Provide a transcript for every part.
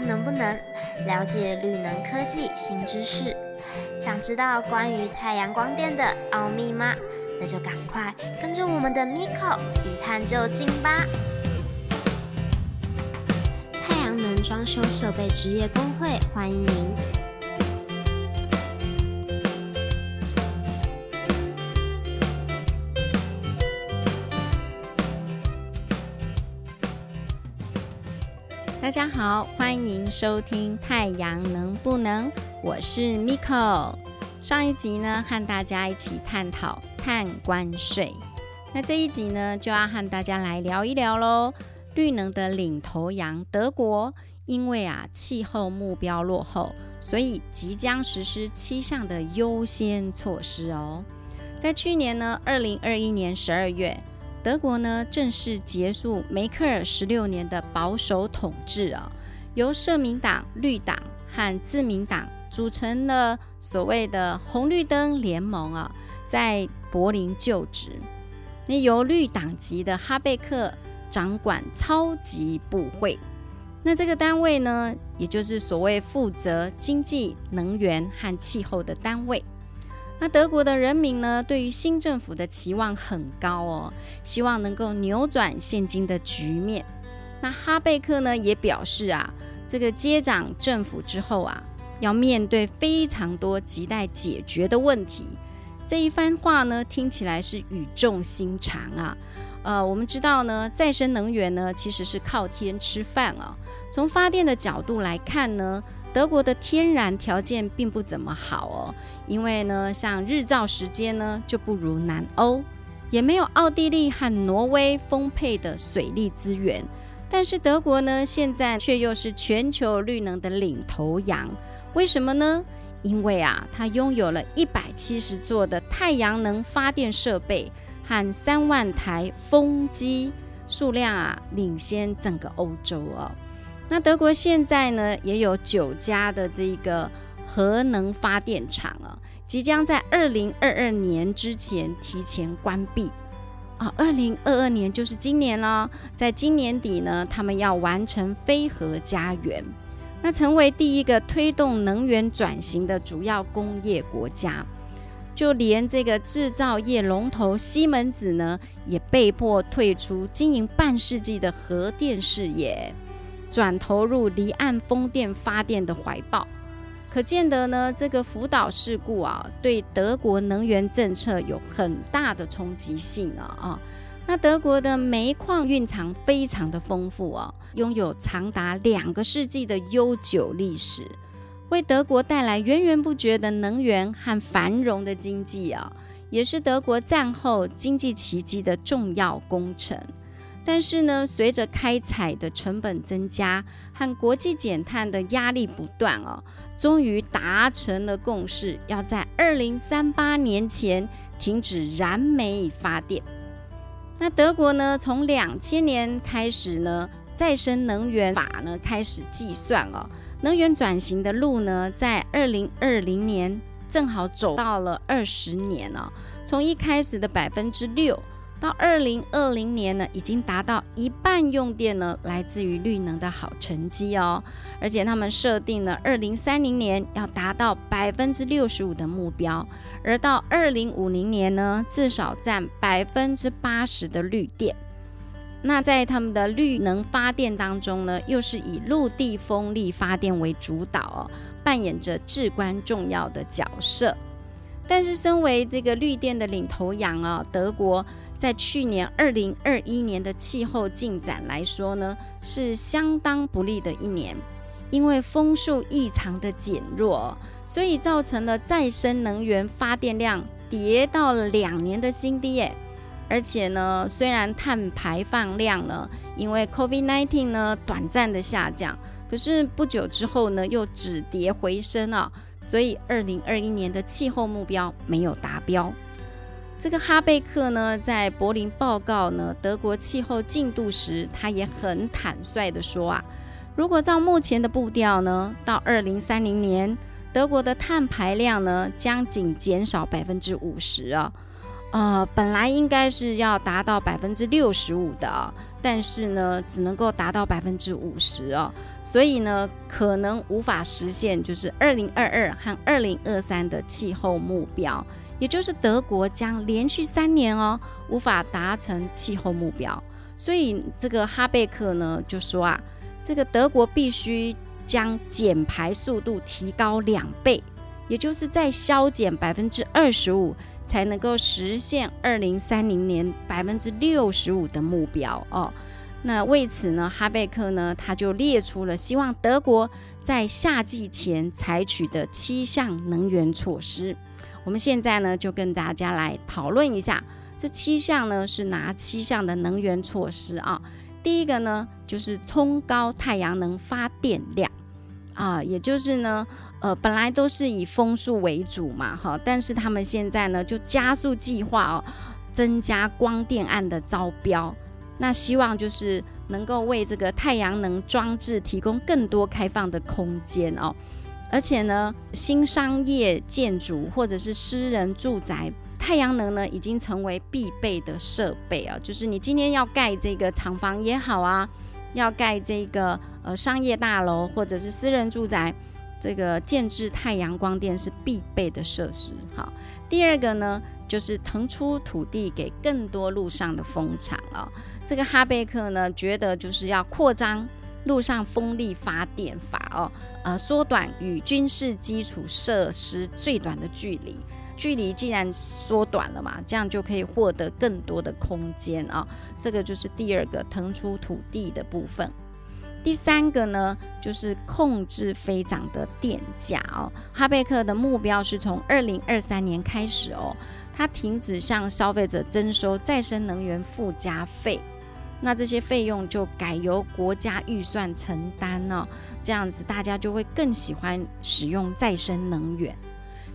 能不能了解绿能科技新知识？想知道关于太阳光电的奥秘吗？那就赶快跟着我们的 Miko 一探究竟吧！太阳能装修设备职业工会欢迎您。大家好，欢迎收听《太阳能不能》，我是 Miko。上一集呢，和大家一起探讨碳关税。那这一集呢，就要和大家来聊一聊喽。绿能的领头羊德国，因为啊气候目标落后，所以即将实施七项的优先措施哦。在去年呢，二零二一年十二月。德国呢正式结束梅克尔十六年的保守统治啊，由社民党、绿党和自民党组成了所谓的红绿灯联盟啊，在柏林就职。那由绿党籍的哈贝克掌管超级部会，那这个单位呢，也就是所谓负责经济、能源和气候的单位。那德国的人民呢，对于新政府的期望很高哦，希望能够扭转现今的局面。那哈贝克呢，也表示啊，这个接掌政府之后啊，要面对非常多亟待解决的问题。这一番话呢，听起来是语重心长啊。呃，我们知道呢，再生能源呢，其实是靠天吃饭啊。从发电的角度来看呢。德国的天然条件并不怎么好哦，因为呢，像日照时间呢就不如南欧，也没有奥地利和挪威丰沛的水利资源。但是德国呢，现在却又是全球绿能的领头羊。为什么呢？因为啊，它拥有了一百七十座的太阳能发电设备和三万台风机，数量啊领先整个欧洲哦。那德国现在呢，也有九家的这个核能发电厂啊，即将在二零二二年之前提前关闭啊。二零二二年就是今年了，在今年底呢，他们要完成非核家园，那成为第一个推动能源转型的主要工业国家。就连这个制造业龙头西门子呢，也被迫退出经营半世纪的核电事业。转投入离岸风电发电的怀抱，可见得呢，这个福岛事故啊，对德国能源政策有很大的冲击性啊啊！那德国的煤矿蕴藏非常的丰富啊，拥有长达两个世纪的悠久历史，为德国带来源源不绝的能源和繁荣的经济啊，也是德国战后经济奇迹的重要工程。但是呢，随着开采的成本增加和国际减碳的压力不断哦，终于达成了共识，要在二零三八年前停止燃煤发电。那德国呢，从两千年开始呢，再生能源法呢开始计算哦，能源转型的路呢，在二零二零年正好走到了二十年哦，从一开始的百分之六。到二零二零年呢，已经达到一半用电呢来自于绿能的好成绩哦，而且他们设定了二零三零年要达到百分之六十五的目标，而到二零五零年呢，至少占百分之八十的绿电。那在他们的绿能发电当中呢，又是以陆地风力发电为主导哦，扮演着至关重要的角色。但是，身为这个绿电的领头羊啊，德国。在去年二零二一年的气候进展来说呢，是相当不利的一年，因为风速异常的减弱，所以造成了再生能源发电量跌到了两年的新低耶。而且呢，虽然碳排放量呢，因为 COVID-19 呢短暂的下降，可是不久之后呢又止跌回升了，所以二零二一年的气候目标没有达标。这个哈贝克呢，在柏林报告呢德国气候进度时，他也很坦率的说啊，如果照目前的步调呢，到二零三零年，德国的碳排量呢将仅减少百分之五十啊，呃，本来应该是要达到百分之六十五的，但是呢，只能够达到百分之五十哦，所以呢，可能无法实现就是二零二二和二零二三的气候目标，也就是德国将连续三年哦无法达成气候目标，所以这个哈贝克呢就说啊，这个德国必须将减排速度提高两倍，也就是在削减百分之二十五。才能够实现二零三零年百分之六十五的目标哦。那为此呢，哈贝克呢他就列出了希望德国在夏季前采取的七项能源措施。我们现在呢就跟大家来讨论一下这七项呢是哪七项的能源措施啊？第一个呢就是冲高太阳能发电量啊，也就是呢。呃，本来都是以风速为主嘛，哈，但是他们现在呢就加速计划哦，增加光电案的招标，那希望就是能够为这个太阳能装置提供更多开放的空间哦，而且呢，新商业建筑或者是私人住宅，太阳能呢已经成为必备的设备啊，就是你今天要盖这个厂房也好啊，要盖这个呃商业大楼或者是私人住宅。这个建制太阳光电是必备的设施。好，第二个呢，就是腾出土地给更多路上的风场啊。这个哈贝克呢，觉得就是要扩张路上风力发电法哦，呃，缩短与军事基础设施最短的距离。距离既然缩短了嘛，这样就可以获得更多的空间啊。这个就是第二个腾出土地的部分。第三个呢，就是控制飞涨的电价哦。哈贝克的目标是从二零二三年开始哦，它停止向消费者征收再生能源附加费，那这些费用就改由国家预算承担呢。这样子大家就会更喜欢使用再生能源。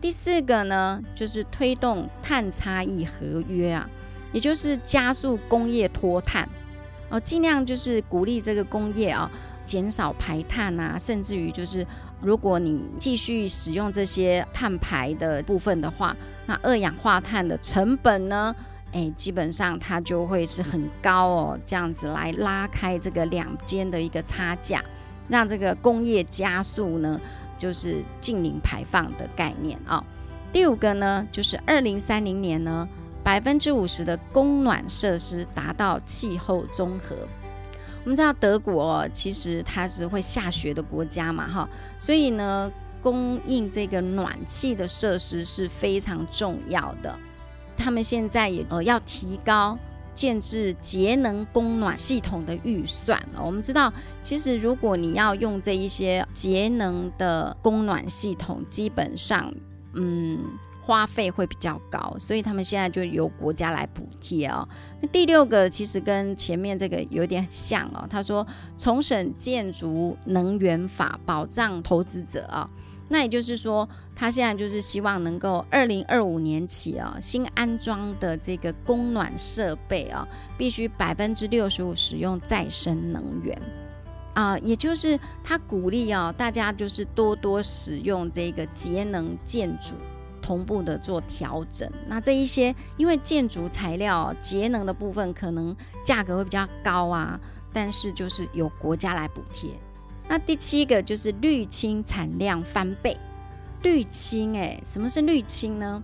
第四个呢，就是推动碳差异合约啊，也就是加速工业脱碳。哦，尽量就是鼓励这个工业啊，减少排碳啊，甚至于就是，如果你继续使用这些碳排的部分的话，那二氧化碳的成本呢，哎，基本上它就会是很高哦，这样子来拉开这个两间的一个差价，让这个工业加速呢，就是近零排放的概念啊。第五个呢，就是二零三零年呢。百分之五十的供暖设施达到气候综合。我们知道德国其实它是会下雪的国家嘛，哈，所以呢，供应这个暖气的设施是非常重要的。他们现在也呃要提高建制节能供暖系统的预算。我们知道，其实如果你要用这一些节能的供暖系统，基本上，嗯。花费会比较高，所以他们现在就由国家来补贴哦。那第六个其实跟前面这个有点像哦。他说重审建筑能源法，保障投资者啊。那也就是说，他现在就是希望能够二零二五年起啊，新安装的这个供暖设备啊，必须百分之六十五使用再生能源啊。也就是他鼓励啊，大家就是多多使用这个节能建筑。同步的做调整，那这一些因为建筑材料节能的部分可能价格会比较高啊，但是就是由国家来补贴。那第七个就是绿氢产量翻倍，绿氢哎，什么是绿氢呢？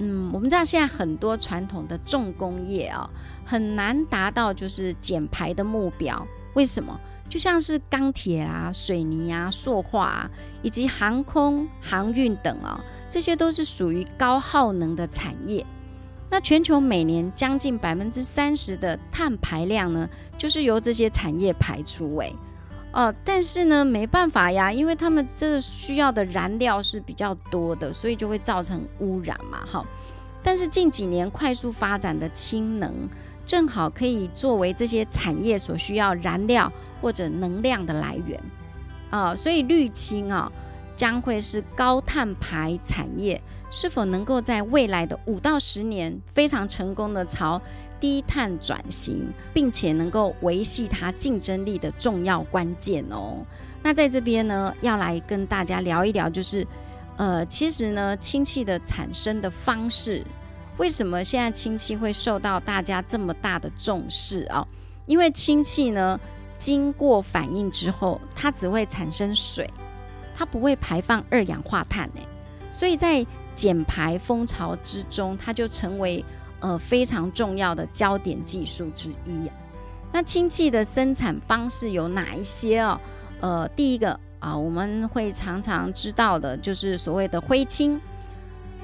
嗯，我们知道现在很多传统的重工业啊，很难达到就是减排的目标，为什么？就像是钢铁啊、水泥啊、塑化啊，以及航空航运等啊，这些都是属于高耗能的产业。那全球每年将近百分之三十的碳排量呢，就是由这些产业排出。诶，哦，但是呢，没办法呀，因为他们这需要的燃料是比较多的，所以就会造成污染嘛。哈，但是近几年快速发展的氢能。正好可以作为这些产业所需要燃料或者能量的来源啊，所以绿氢啊将会是高碳排产业是否能够在未来的五到十年非常成功的朝低碳转型，并且能够维系它竞争力的重要关键哦。那在这边呢，要来跟大家聊一聊，就是呃，其实呢，氢气的产生的方式。为什么现在氢气会受到大家这么大的重视啊？因为氢气呢，经过反应之后，它只会产生水，它不会排放二氧化碳呢。所以在减排风潮之中，它就成为呃非常重要的焦点技术之一。那氢气的生产方式有哪一些哦？呃，第一个啊，我们会常常知道的就是所谓的灰氢。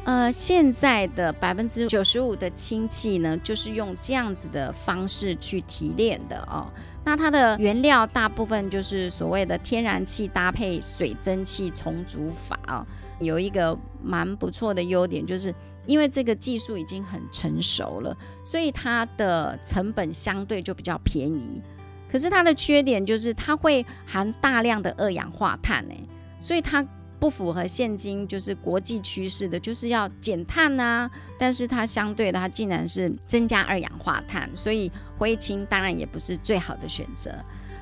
呃，现在的百分之九十五的氢气呢，就是用这样子的方式去提炼的哦。那它的原料大部分就是所谓的天然气搭配水蒸气重组法哦。有一个蛮不错的优点，就是因为这个技术已经很成熟了，所以它的成本相对就比较便宜。可是它的缺点就是它会含大量的二氧化碳呢，所以它。不符合现今就是国际趋势的，就是要减碳啊，但是它相对的，它竟然是增加二氧化碳，所以灰氢当然也不是最好的选择。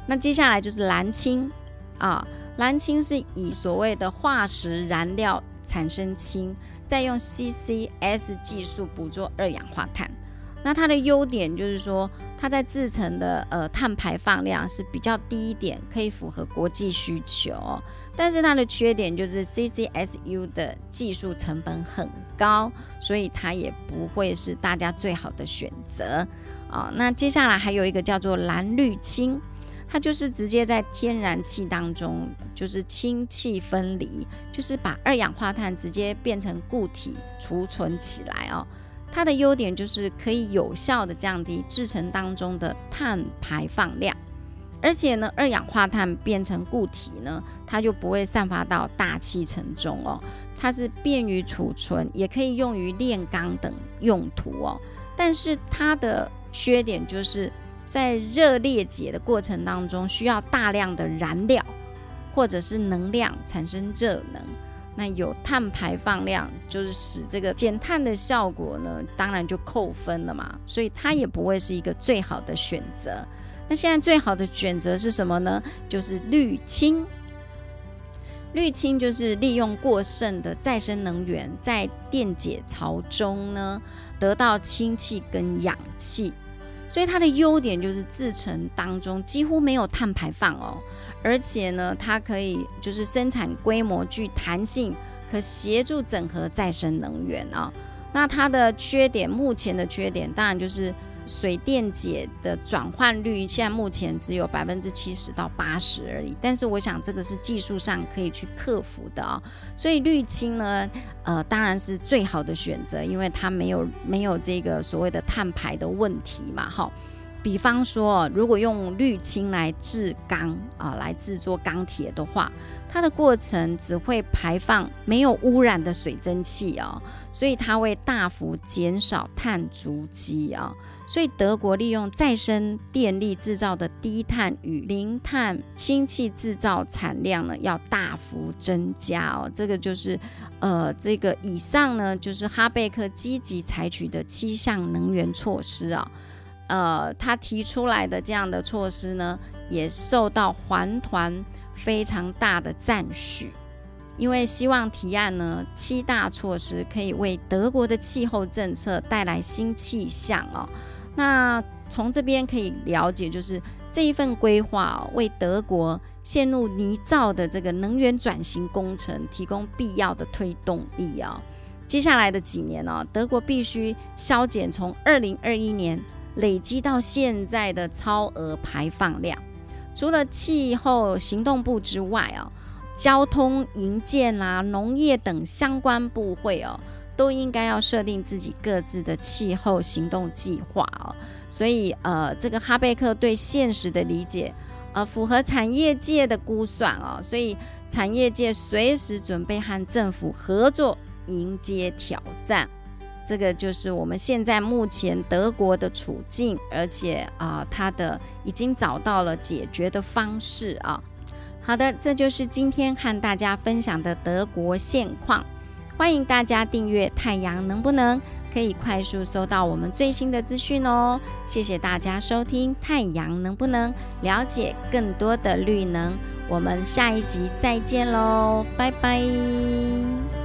那接下来就是蓝氢啊，蓝氢是以所谓的化石燃料产生氢，再用 CCS 技术捕捉二氧化碳。那它的优点就是说，它在制成的呃碳排放量是比较低一点，可以符合国际需求。但是它的缺点就是 CCSU 的技术成本很高，所以它也不会是大家最好的选择啊。那接下来还有一个叫做蓝绿氢，它就是直接在天然气当中就是氢气分离，就是把二氧化碳直接变成固体储存起来哦。它的优点就是可以有效的降低制成当中的碳排放量，而且呢，二氧化碳变成固体呢，它就不会散发到大气层中哦。它是便于储存，也可以用于炼钢等用途哦。但是它的缺点就是在热裂解的过程当中，需要大量的燃料或者是能量产生热能。那有碳排放量，就是使这个减碳的效果呢，当然就扣分了嘛，所以它也不会是一个最好的选择。那现在最好的选择是什么呢？就是绿氢。绿氢就是利用过剩的再生能源，在电解槽中呢得到氢气跟氧气，所以它的优点就是制成当中几乎没有碳排放哦。而且呢，它可以就是生产规模具弹性，可协助整合再生能源啊。那它的缺点，目前的缺点当然就是水电解的转换率，现在目前只有百分之七十到八十而已。但是我想这个是技术上可以去克服的啊。所以滤氢呢，呃，当然是最好的选择，因为它没有没有这个所谓的碳排的问题嘛，哈。比方说，如果用氯氢来制钢啊，来制作钢铁的话，它的过程只会排放没有污染的水蒸气哦，所以它会大幅减少碳足迹啊。所以德国利用再生电力制造的低碳与零碳氢气制造产量呢，要大幅增加哦。这个就是呃，这个以上呢，就是哈贝克积极采取的七项能源措施啊。呃，他提出来的这样的措施呢，也受到环团非常大的赞许，因为希望提案呢七大措施可以为德国的气候政策带来新气象哦。那从这边可以了解，就是这一份规划为德国陷入泥沼的这个能源转型工程提供必要的推动力啊。接下来的几年呢，德国必须削减从二零二一年。累积到现在的超额排放量，除了气候行动部之外啊，交通、营建啦、农业等相关部会哦，都应该要设定自己各自的气候行动计划哦。所以呃，这个哈贝克对现实的理解，呃，符合产业界的估算哦，所以产业界随时准备和政府合作迎接挑战。这个就是我们现在目前德国的处境，而且啊，它的已经找到了解决的方式啊。好的，这就是今天和大家分享的德国现况。欢迎大家订阅《太阳能不能》，可以快速收到我们最新的资讯哦。谢谢大家收听《太阳能不能》，了解更多的绿能。我们下一集再见喽，拜拜。